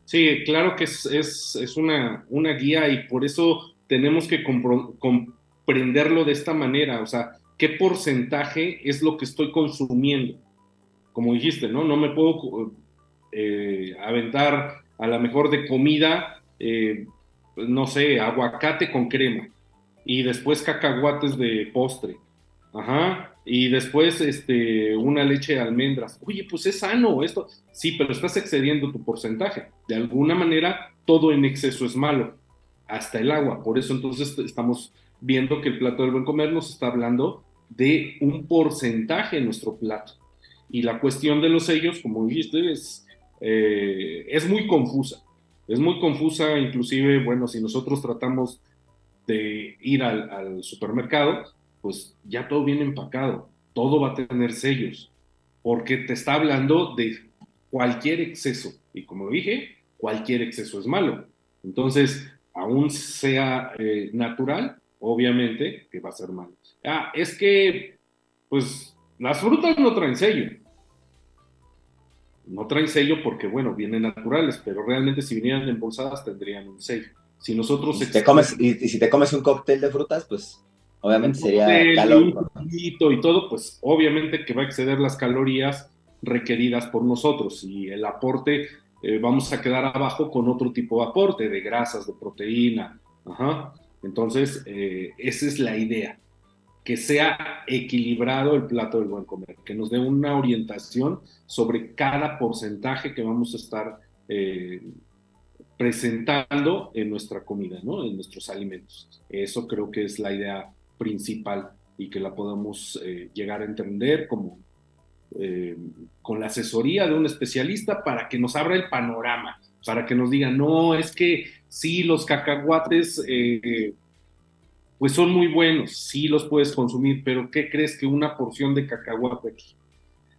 Sí, claro que es, es, una, una, guía y por eso tenemos que comprenderlo de esta manera, o sea, qué porcentaje es lo que estoy consumiendo. Como dijiste, ¿no? No me puedo eh, aventar a la mejor de comida, eh, no sé, aguacate con crema y después cacahuates de postre. Ajá. Y después este, una leche de almendras. Oye, pues es sano esto. Sí, pero estás excediendo tu porcentaje. De alguna manera, todo en exceso es malo. Hasta el agua. Por eso entonces estamos viendo que el plato del buen comer nos está hablando de un porcentaje en nuestro plato. Y la cuestión de los sellos, como dijiste, es, eh, es muy confusa. Es muy confusa, inclusive, bueno, si nosotros tratamos de ir al, supermercado, pues ya todo viene empacado, todo va a tener sellos, porque te está hablando de cualquier exceso. Y como dije, cualquier exceso es malo. Entonces, aún sea eh, natural, obviamente que va a ser malo. Ah, es que, pues, las frutas no traen sello. No traen sello porque, bueno, vienen naturales, pero realmente si vinieran embolsadas tendrían un sello. Si nosotros... Y si, te comes, y, si te comes un cóctel de frutas, pues obviamente sería calor. Y todo, pues obviamente que va a exceder las calorías requeridas por nosotros. Y el aporte eh, vamos a quedar abajo con otro tipo de aporte de grasas, de proteína. Entonces, eh, esa es la idea, que sea equilibrado el plato del buen comer, que nos dé una orientación sobre cada porcentaje que vamos a estar eh, presentando en nuestra comida, ¿no? en nuestros alimentos. Eso creo que es la idea principal y que la podemos eh, llegar a entender como eh, con la asesoría de un especialista para que nos abra el panorama, para que nos diga, no, es que sí, los cacahuates eh, pues son muy buenos, sí los puedes consumir, pero ¿qué crees que una porción de cacahuate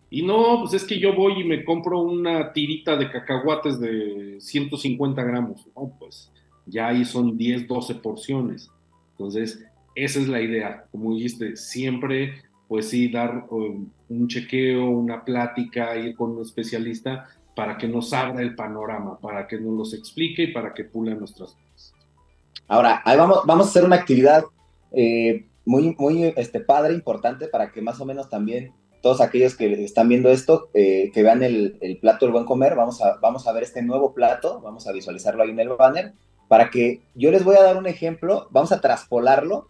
y no, pues es que yo voy y me compro una tirita de cacahuates de 150 gramos. No, pues ya ahí son 10, 12 porciones. Entonces, esa es la idea. Como dijiste, siempre, pues sí, dar um, un chequeo, una plática, ir con un especialista para que nos abra el panorama, para que nos los explique y para que pule nuestras Ahora, ahí vamos, vamos a hacer una actividad. Eh, muy, muy este, padre, importante para que más o menos también todos aquellos que están viendo esto, eh, que vean el, el, plato del buen comer, vamos a, vamos a ver este nuevo plato, vamos a visualizarlo ahí en el banner, para que yo les voy a dar un ejemplo, vamos a traspolarlo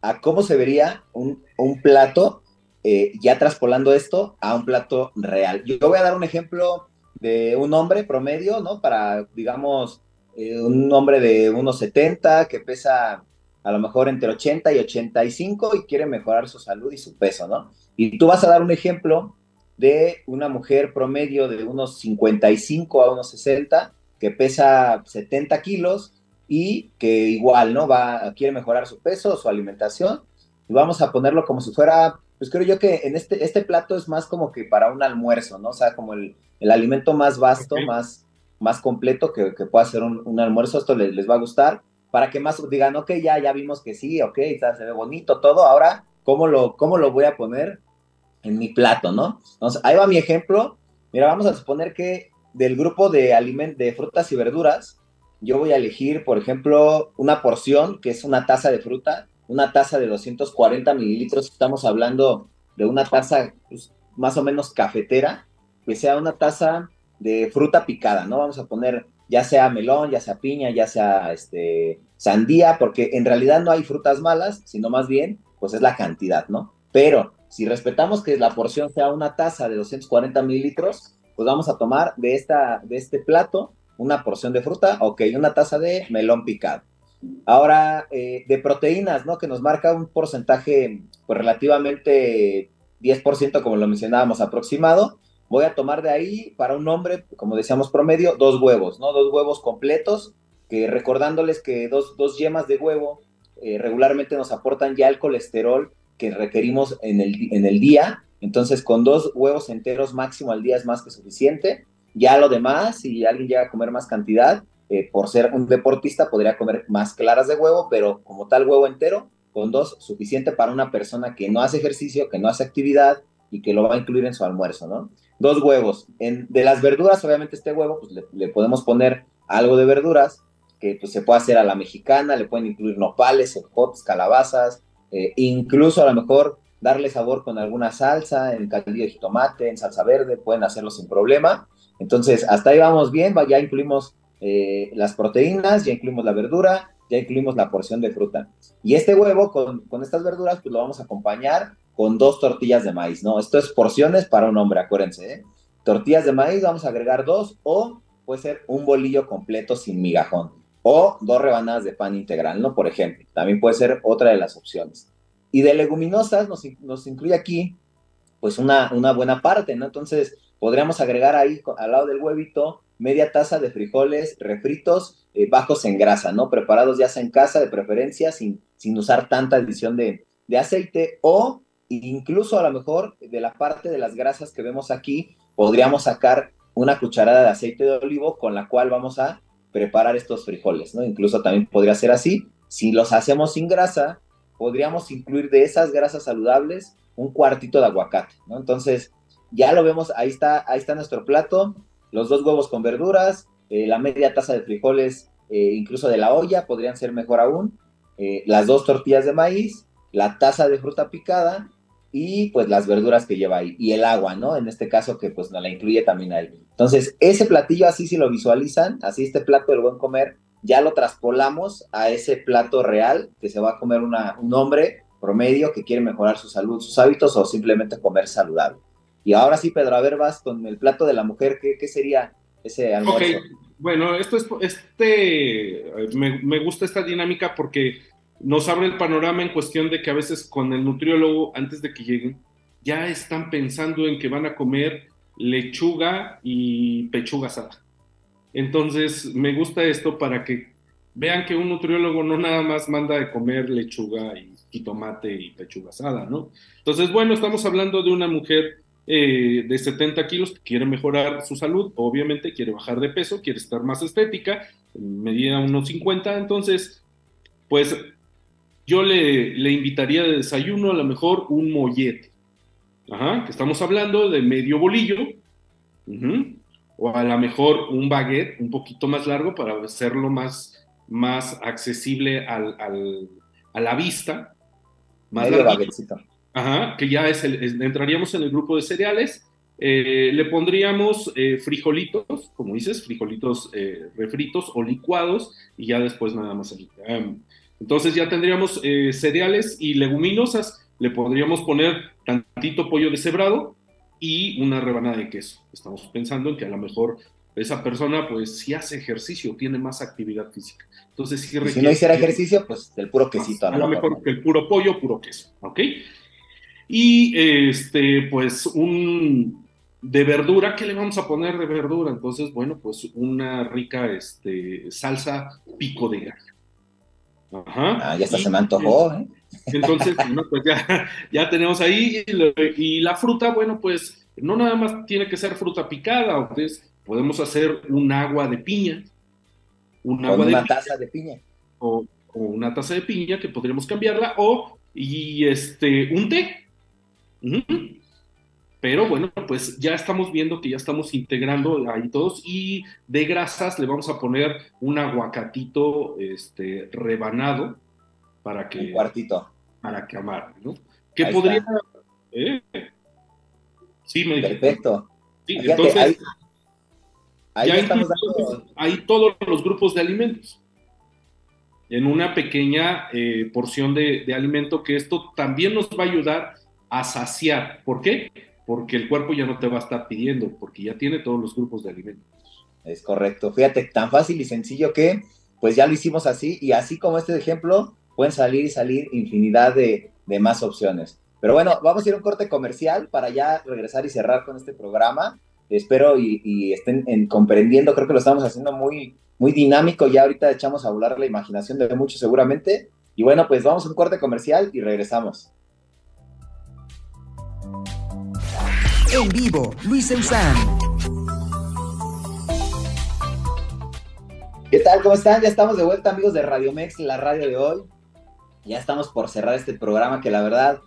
a cómo se vería un, un plato, eh, ya traspolando esto a un plato real. Yo voy a dar un ejemplo de un hombre promedio, ¿no? Para, digamos, eh, un hombre de unos 70 que pesa a lo mejor entre 80 y 85 y quiere mejorar su salud y su peso, ¿no? Y tú vas a dar un ejemplo de una mujer promedio de unos 55 a unos 60 que pesa 70 kilos y que igual, ¿no? Va, quiere mejorar su peso, su alimentación y vamos a ponerlo como si fuera, pues creo yo que en este, este plato es más como que para un almuerzo, ¿no? O sea, como el, el alimento más vasto, más, más completo que, que pueda ser un, un almuerzo, esto les, les, va a gustar, para que más digan, ok, ya, ya vimos que sí, ok, se ve bonito todo, ahora, ¿cómo lo, cómo lo voy a poner en mi plato, no? Entonces, ahí va mi ejemplo, mira, vamos a suponer que del grupo de, aliment de frutas y verduras, yo voy a elegir, por ejemplo, una porción que es una taza de fruta, una taza de 240 mililitros, estamos hablando de una taza pues, más o menos cafetera, que sea una taza de fruta picada, ¿no? Vamos a poner ya sea melón, ya sea piña, ya sea este, sandía, porque en realidad no hay frutas malas, sino más bien, pues es la cantidad, ¿no? Pero si respetamos que la porción sea una taza de 240 mililitros, pues vamos a tomar de, esta, de este plato una porción de fruta, ok, una taza de melón picado. Ahora, eh, de proteínas, ¿no? Que nos marca un porcentaje, pues relativamente 10%, como lo mencionábamos, aproximado. Voy a tomar de ahí, para un hombre, como decíamos promedio, dos huevos, ¿no? Dos huevos completos, que recordándoles que dos, dos yemas de huevo eh, regularmente nos aportan ya el colesterol que requerimos en el, en el día. Entonces, con dos huevos enteros máximo al día es más que suficiente. Ya lo demás, si alguien llega a comer más cantidad, eh, por ser un deportista podría comer más claras de huevo, pero como tal huevo entero, con dos, suficiente para una persona que no hace ejercicio, que no hace actividad y que lo va a incluir en su almuerzo, ¿no? Dos huevos. En, de las verduras, obviamente este huevo, pues le, podemos poner algo de verduras, que pues, se puede hacer a la mexicana, le pueden incluir nopales, ejotes, calabazas, eh, incluso a lo mejor darle sabor con alguna salsa, en caldillo de jitomate, en salsa verde, pueden hacerlo sin problema. Entonces, hasta ahí vamos bien, ya incluimos eh, las proteínas, ya incluimos la verdura, ya incluimos la porción de fruta. Y este huevo con, con, estas verduras, pues lo vamos a acompañar con dos tortillas de maíz, ¿no? Esto es porciones para un hombre, acuérdense, ¿eh? Tortillas de maíz, vamos a agregar dos, o puede ser un bolillo completo sin migajón, o dos rebanadas de pan integral, ¿no? Por ejemplo, también puede ser otra de las opciones. Y de leguminosas nos, incluye aquí, pues una, una buena parte, ¿no? Entonces, podríamos agregar ahí al lado del huevito media taza de frijoles refritos eh, bajos en grasa, ¿no? Preparados ya sea en casa de preferencia, sin, sin usar tanta adición de, de aceite o incluso a lo mejor de la parte de las grasas que vemos aquí, podríamos sacar una cucharada de aceite de olivo con la cual vamos a preparar estos frijoles, ¿no? Incluso también podría ser así. Si los hacemos sin grasa, podríamos incluir de esas grasas saludables un cuartito de aguacate, ¿no? Entonces, ya lo vemos, ahí está, ahí está nuestro plato, los dos huevos con verduras, eh, la media taza de frijoles, eh, incluso de la olla, podrían ser mejor aún, eh, las dos tortillas de maíz, la taza de fruta picada y pues las verduras que lleva ahí, y el agua, ¿no? En este caso que pues nos la incluye también ahí. Entonces, ese platillo así si lo visualizan, así este plato del buen comer, ya lo traspolamos a ese plato real que se va a comer un hombre promedio que quiere mejorar su salud, sus hábitos o simplemente comer saludable. Y ahora sí, Pedro, a ver, vas con el plato de la mujer, ¿qué, qué sería ese almuerzo? Okay. Bueno, esto es, este, me, me, gusta esta dinámica porque nos abre el panorama en cuestión de que a veces con el nutriólogo, antes de que lleguen, ya están pensando en que van a comer lechuga y pechuga asada. Entonces, me gusta esto para que vean que un nutriólogo no nada más manda de comer lechuga y, tomate y pechuga asada, ¿no? Entonces, bueno, estamos hablando de una mujer eh, de 70 kilos que quiere mejorar su salud, obviamente quiere bajar de peso, quiere estar más estética, medida unos 50, entonces, pues yo le, le invitaría de desayuno a lo mejor un mollete, Ajá, que estamos hablando de medio bolillo, uh -huh. o a lo mejor un baguette un poquito más largo para hacerlo más, más accesible al, al, a la vista, más ajá, que ya es el, es- entraríamos en el grupo de cereales. Eh, le pondríamos eh, frijolitos, como dices, frijolitos eh, refritos o licuados, y ya después nada más el- am, entonces ya tendríamos eh, cereales y leguminosas. Le podríamos poner tantito pollo deshebrado y una rebanada de queso. Estamos pensando en que a lo mejor esa persona, pues, si hace ejercicio, tiene más actividad física. Entonces, si no hiciera ejercicio, pues el puro quesito. a lo mejor que el puro pollo, puro queso, ¿ok? Y este, pues un de verdura, ¿qué le vamos a poner de verdura? Entonces, bueno, pues una rica este, salsa pico de gallo. Ajá. Ah, ya hasta se me antojó, ¿eh? *laughs* Entonces, bueno, pues ya, ya tenemos ahí. Y, lo- y la fruta, bueno, pues no nada más tiene que ser fruta picada, entonces podemos hacer un agua de piña. Un agua de una piña taza de piña. o, o una taza de piña que podríamos cambiarla o y este un té. Pero bueno, pues ya estamos viendo que ya estamos integrando ahí todos y de grasas le vamos a poner un aguacatito este rebanado para Un que cuartito. para que amarre, ¿no? Que Ahí podría eh, Sí, me. Perfecto. Sí, Fíjate, entonces ahí, ahí ya estamos dando. ahí todos los grupos de alimentos. En una pequeña eh, porción de, de alimento que esto también nos va a ayudar a saciar. ¿Por qué? Porque el cuerpo ya no te va a estar pidiendo, porque ya tiene todos los grupos de alimentos. Es correcto. Fíjate, tan fácil y sencillo que, pues ya lo hicimos así, y así como este ejemplo, pueden salir y salir infinidad de, más opciones. Pero bueno, vamos a ir a un corte comercial para ya regresar y cerrar con este programa. Espero y, estén en- comprendiendo, creo que lo estamos haciendo muy, muy dinámico, ya ahorita echamos a volar la imaginación de muchos seguramente. Y bueno, pues vamos a un corte comercial y regresamos. En vivo, Luis Eusán. ¿Qué tal? ¿Cómo están? Ya estamos de vuelta, amigos de Radio Mex, la radio de hoy. Ya estamos por cerrar este programa que la verdad,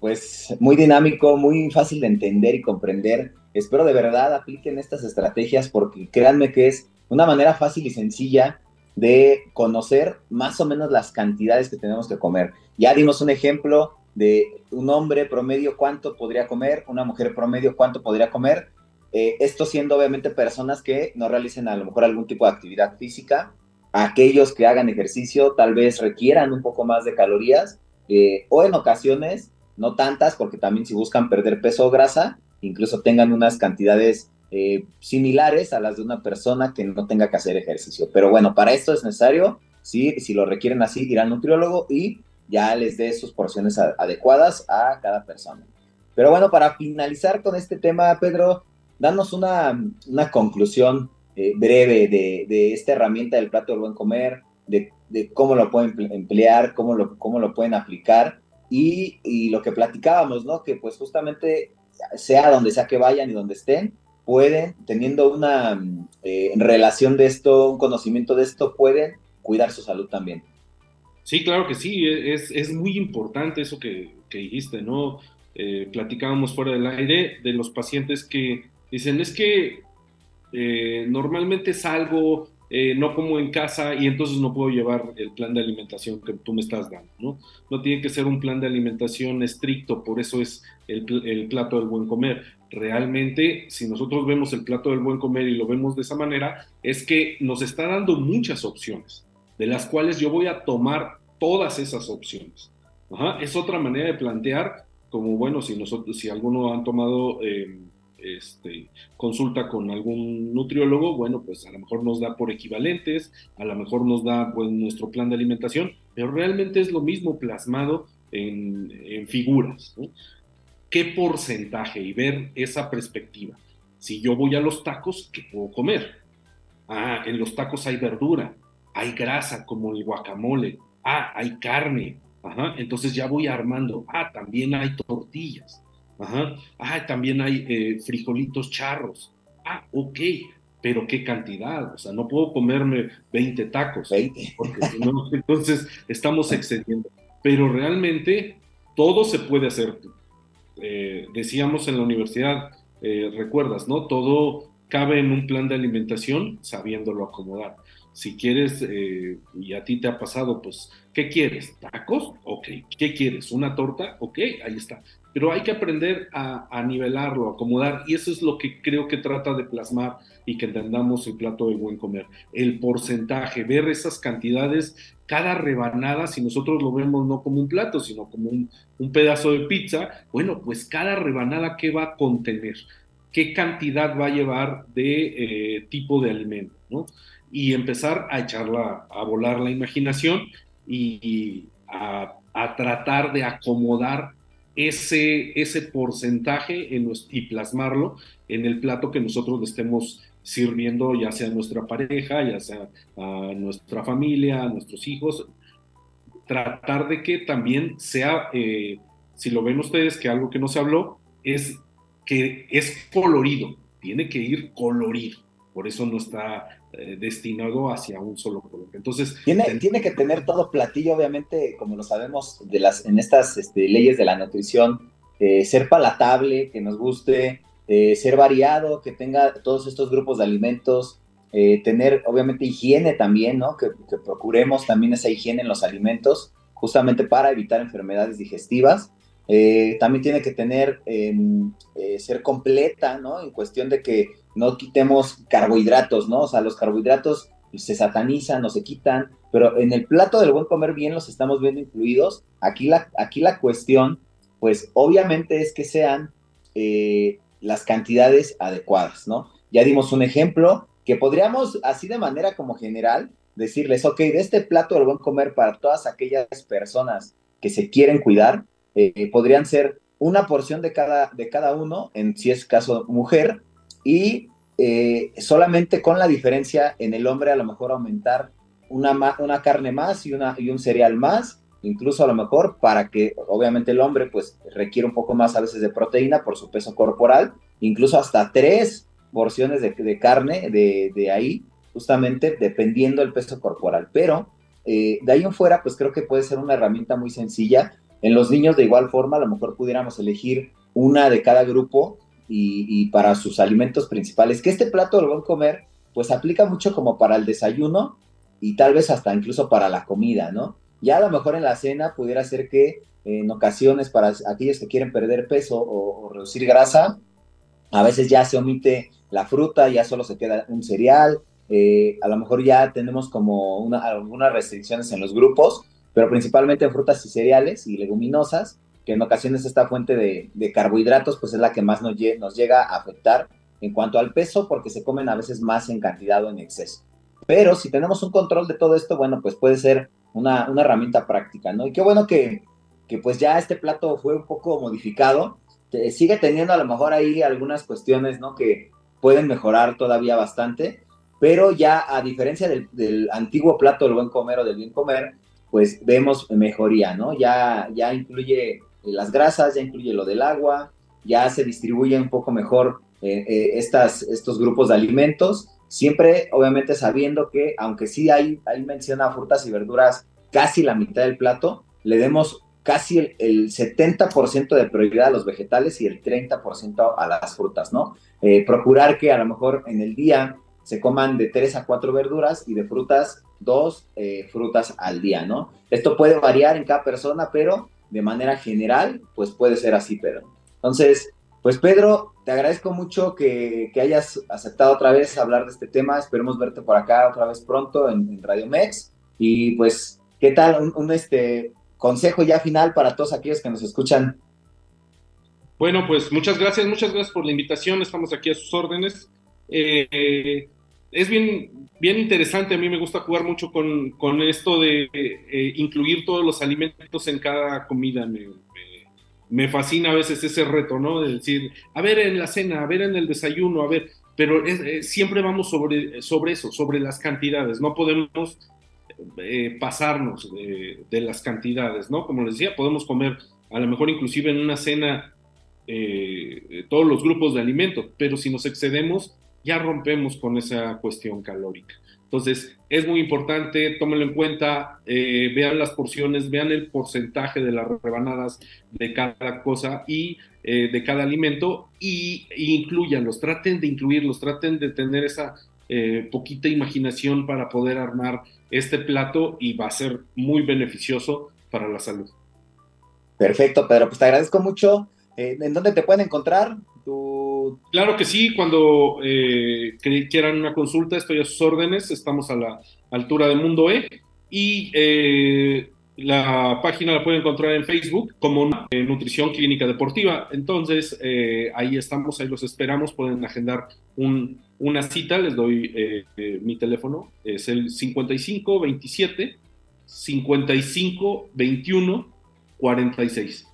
pues muy dinámico, muy fácil de entender y comprender. Espero de verdad apliquen estas estrategias porque créanme que es una manera fácil y sencilla de conocer más o menos las cantidades que tenemos que comer. Ya dimos un ejemplo de un hombre promedio cuánto podría comer, una mujer promedio cuánto podría comer, eh, esto siendo obviamente personas que no realicen a lo mejor algún tipo de actividad física, aquellos que hagan ejercicio tal vez requieran un poco más de calorías eh, o en ocasiones no tantas porque también si buscan perder peso o grasa, incluso tengan unas cantidades eh, similares a las de una persona que no tenga que hacer ejercicio. Pero bueno, para esto es necesario, sí, si lo requieren así, ir al nutriólogo y ya les dé sus porciones adecuadas a cada persona. Pero bueno, para finalizar con este tema, Pedro, danos una, una conclusión eh, breve de, de esta herramienta del plato del buen comer, de, de cómo lo pueden emple- emplear, cómo lo, cómo lo pueden aplicar y, y lo que platicábamos, ¿no? Que pues justamente sea donde sea que vayan y donde estén, pueden, teniendo una eh, relación de esto, un conocimiento de esto, pueden cuidar su salud también. Sí, claro que sí, es, es muy importante eso que, que dijiste, ¿no? Eh, platicábamos fuera del aire de los pacientes que dicen, es que eh, normalmente salgo, eh, no como en casa y entonces no puedo llevar el plan de alimentación que tú me estás dando, ¿no? No tiene que ser un plan de alimentación estricto, por eso es el, el plato del buen comer. Realmente, si nosotros vemos el plato del buen comer y lo vemos de esa manera, es que nos está dando muchas opciones, de las cuales yo voy a tomar todas esas opciones. Es otra manera de plantear, como bueno, si nosotros, si alguno han tomado eh, este, consulta con algún nutriólogo, bueno, pues a lo mejor nos da por equivalentes, a lo mejor nos da pues nuestro plan de alimentación, pero realmente es lo mismo plasmado en, en figuras. ¿Qué porcentaje? Y ver esa perspectiva. Si yo voy a los tacos, ¿qué puedo comer? Ah, en los tacos hay verdura, hay grasa como el guacamole, ah, hay carne, ajá, entonces ya voy armando, ah, también hay tortillas, ajá, ah, también hay eh, frijolitos charros, ah, ok, pero qué cantidad, o sea, no puedo comerme 20 tacos, 20. porque si no, *laughs* entonces estamos excediendo, pero realmente todo se puede hacer. Eh, decíamos en la universidad, eh, recuerdas, ¿no? Todo cabe en un plan de alimentación sabiéndolo acomodar. Si quieres, eh, y a ti te ha pasado, pues, ¿qué quieres? ¿Tacos? Ok. ¿Qué quieres? ¿Una torta? Ok, ahí está. Pero hay que aprender a, nivelarlo, a acomodar, y eso es lo que creo que trata de plasmar y que entendamos el plato del buen comer. El porcentaje, ver esas cantidades, cada rebanada, si nosotros lo vemos no como un plato, sino como un, un pedazo de pizza, bueno, pues cada rebanada, ¿qué va a contener? ¿Qué cantidad va a llevar de eh, tipo de alimento? ¿no? Y empezar a echarla, a volar la imaginación y, y a, a tratar de acomodar ese, ese porcentaje en, y plasmarlo en el plato que nosotros le estemos sirviendo ya sea a nuestra pareja, ya sea a nuestra familia, a nuestros hijos, tratar de que también sea, eh, si lo ven ustedes, que algo que no se habló, es que es colorido, tiene que ir colorido, por eso no está eh, destinado hacia un solo color. Entonces, tiene, tiene que tener todo platillo, obviamente, como lo sabemos de las, en estas este, leyes de la nutrición, eh, ser palatable, que nos guste, eh, ser variado, que tenga todos estos grupos de alimentos, tener obviamente higiene también, ¿no? Que, que, procuremos también esa higiene en los alimentos, justamente para evitar enfermedades digestivas. Eh, también tiene que tener, em, eh, ser completa, ¿no? En cuestión de que no quitemos carbohidratos, ¿no? O sea, los carbohidratos se satanizan o se quitan, pero en el plato del buen comer bien los estamos viendo incluidos. Aquí la, aquí la cuestión, pues obviamente es que sean eh, las cantidades adecuadas, ¿no? Ya dimos un ejemplo que podríamos, así de manera como general, decirles, ok, de este plato del buen comer para todas aquellas personas que se quieren cuidar, eh, podrían ser una porción de cada, de cada uno, en si es caso mujer, y eh, solamente con la diferencia en el hombre a lo mejor aumentar una, una carne más y, una, y un cereal más, incluso a lo mejor para que obviamente el hombre pues requiere un poco más a veces de proteína por su peso corporal, incluso hasta tres porciones de, de carne de, de, ahí, justamente dependiendo del peso corporal. Pero eh, de ahí en fuera pues creo que puede ser una herramienta muy sencilla. En los niños de igual forma a lo mejor pudiéramos elegir una de cada grupo y, para sus alimentos principales, que este plato del buen comer pues aplica mucho como para el desayuno y tal vez hasta incluso para la comida, ¿no? Ya a lo mejor en la cena pudiera ser que en ocasiones para aquellos que quieren perder peso o, reducir grasa, a veces ya se omite la fruta, ya solo se queda un cereal, eh, a lo mejor ya tenemos como una, algunas restricciones en los grupos, pero principalmente en frutas y cereales y leguminosas, que en ocasiones esta fuente de, de carbohidratos pues es la que más nos, llega a afectar en cuanto al peso, porque se comen a veces más en cantidad o en exceso. Pero si tenemos un control de todo esto, bueno, pues puede ser una, herramienta práctica, ¿no? Y qué bueno que, pues ya este plato fue un poco modificado. Sigue teniendo a lo mejor ahí algunas cuestiones, ¿no? Que pueden mejorar todavía bastante, pero ya a diferencia del, del, antiguo plato del buen comer o del bien comer, pues vemos mejoría, ¿no? Ya, ya incluye las grasas, ya incluye lo del agua, ya se distribuye un poco mejor eh, eh, estas, estos grupos de alimentos siempre obviamente sabiendo que aunque sí hay, hay mención a frutas y verduras casi la mitad del plato, le demos casi el, el 70% de prioridad a los vegetales y el 30% a las frutas, ¿no? Eh, procurar que a lo mejor en el día se coman de 3 a 4 verduras y de frutas, dos eh, frutas al día, ¿no? Esto puede variar en cada persona, pero de manera general, pues puede ser así, pero. Entonces, pues Pedro, te agradezco mucho que, que, hayas aceptado otra vez hablar de este tema. Esperemos verte por acá otra vez pronto en, Radio Mex. Y pues, ¿qué tal? Un, un, este consejo ya final para todos aquellos que nos escuchan. Bueno, pues muchas gracias, muchas gracias por la invitación. Estamos aquí a sus órdenes. Eh, es bien, bien interesante. A mí me gusta jugar mucho con, con esto de eh, incluir todos los alimentos en cada comida. Me, me fascina a veces ese reto, ¿no? De decir, a ver en la cena, a ver en el desayuno, a ver, pero eh, siempre vamos sobre, sobre eso, sobre las cantidades, no podemos eh, pasarnos de, de, las cantidades, ¿no? Como les decía, podemos comer a lo mejor inclusive en una cena eh, todos los grupos de alimentos, pero si nos excedemos, ya rompemos con esa cuestión calórica. Entonces, es muy importante, tómenlo en cuenta, eh, vean las porciones, vean el porcentaje de las rebanadas de cada cosa y eh, de cada alimento y, incluyanlos, traten de incluirlos, traten de tener esa eh, poquita imaginación para poder armar este plato y va a ser muy beneficioso para la salud. Perfecto, Pedro, pues te agradezco mucho. Eh, ¿En dónde te pueden encontrar? Claro que sí, cuando eh, quieran una consulta estoy a sus órdenes, estamos a la altura de Mundo E y eh, la página la pueden encontrar en Facebook como Nutrición Clínica Deportiva. Entonces, ahí estamos, ahí los esperamos, pueden agendar una cita, les doy mi teléfono, es el 55 27 55 21 46.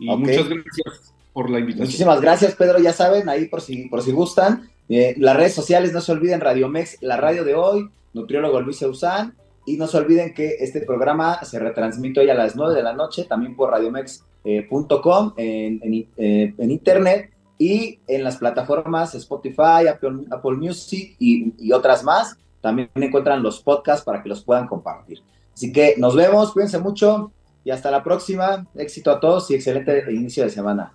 Y muchas gracias por la invitación. Muchísimas gracias, Pedro. Ya saben, ahí por si, por si gustan. Eh, las redes sociales, no se olviden, Radio Mex, la radio de hoy, nutriólogo Luis Eusán. Y no se olviden que este programa se retransmite hoy a las 9 de la noche, también por radiomex.com eh, eh, en, internet y en las plataformas Spotify, Apple, Music y otras más. También encuentran los podcasts para que los puedan compartir. Así que nos vemos, cuídense mucho y hasta la próxima. Éxito a todos y excelente inicio de semana.